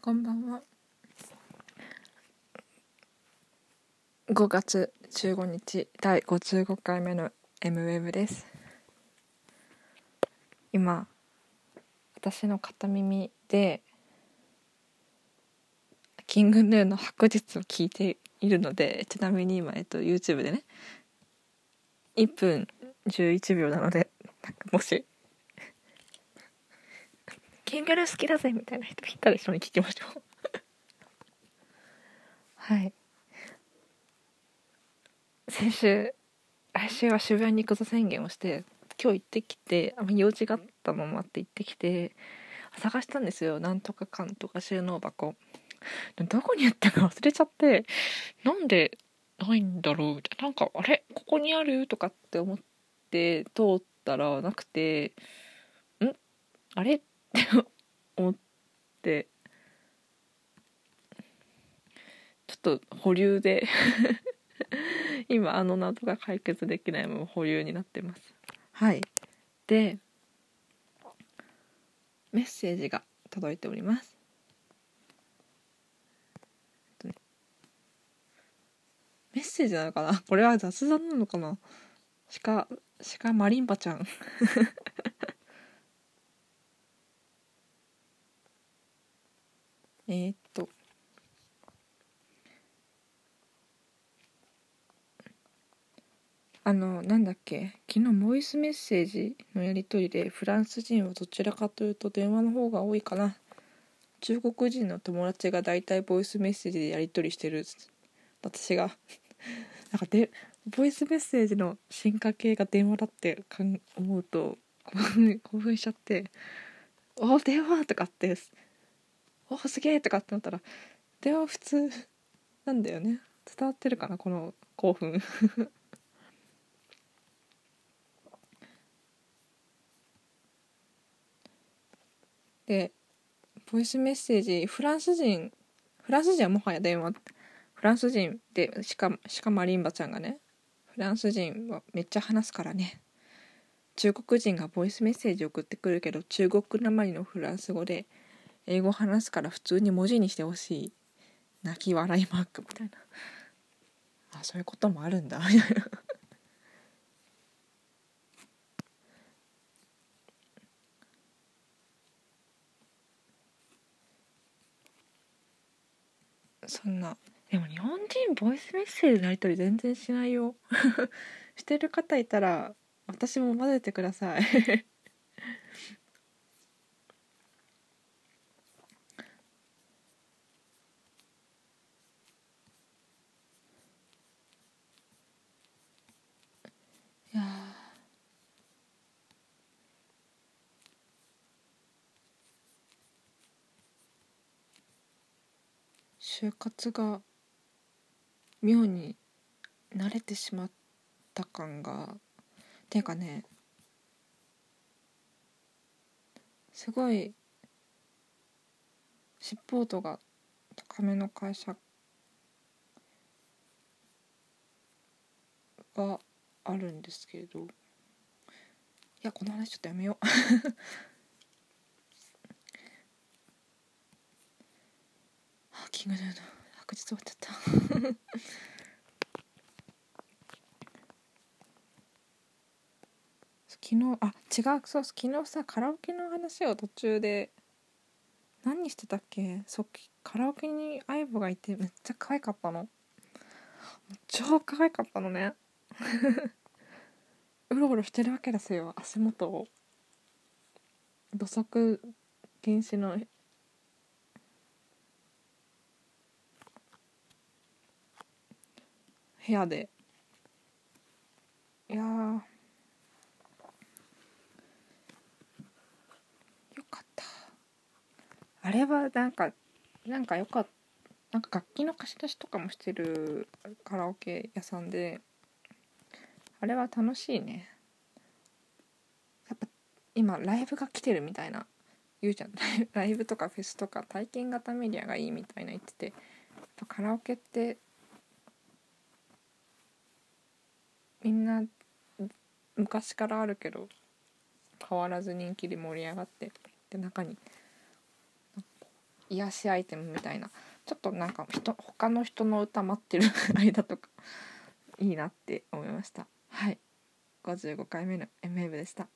こんばんは。5月15日第55回目の MWEB です。今、私の片耳で、キングヌーの白日を聞いているので、ちなみに今、えっと、YouTube でね、1分11秒なので、なもし、キングヌー好きだぜみたいな人いたら一緒に聞きましょう。はい。先週、来週は渋谷に行くぞ宣言をして、今日行ってきて、あ用事があったのもあって行ってきて、探したんですよ。なんとかかんとか収納箱。どこにあったか忘れちゃって、なんでないんだろうみたいな。なんか、あれここにあるとかって思って通ったらなくて、ん？あれ？思って、ちょっと保留で 今あの謎が解決できないまま保留になってます。はい。でメッセージが届いております。メッセージなのかな？これは雑談なのかな？鹿鹿マリンバちゃんえーっと。あのなんだっけ？昨日ボイスメッセージのやり取りでフランス人はどちらかというと電話の方が多いかな。中国人の友達が大体ボイスメッセージでやり取りしてる私が。なんかでボイスメッセージの進化系が電話だってかん思うと興奮興奮しちゃって「お電話!」とかって「おすげえ!」とかってなったら電話普通なんだよね伝わってるかなこの興奮でボイスメッセージフランス人フランス人はもはや電話フランス人でしかしかマリンバちゃんがねフランス人はめっちゃ話すからね中国人がボイスメッセージ送ってくるけど中国なまりのフランス語で英語話すから普通に文字にしてほしい。泣き笑いマークみたいな。あそういうこともあるんだ。みたいなそんな。でも日本人ボイスメッセージのやり取り全然しないよ。してる方いたら私も混ぜてください。就活が妙に慣れてしまった感がっていうかねすごい尻尾音が高めの会社があるんですけれど。いやこの話ちょっとやめよう。あキングヌーの白日終わっちゃった。昨日あ違う。そう昨日さカラオケの話を途中で何してたっけ？そうカラオケに相棒がいてめっちゃ可愛かったの。超可愛かったのね。うろうろしてるわけですよ足元を。土足禁止の部屋で。いやよかった。あれはなんかなんかよかった。なんか楽器の貸し出しとかもしてるカラオケ屋さんであれは楽しいね。やっぱ今ライブが来てるみたいな言うじゃん。ライブとかフェスとか体験型メディアがいいみたいな言っててカラオケってみんな昔からあるけど変わらず人気で盛り上がってで中に癒しアイテムみたいなちょっとなんか人他の人の歌待ってる 間とかいいなって思いました。はい。55回目の MM でした。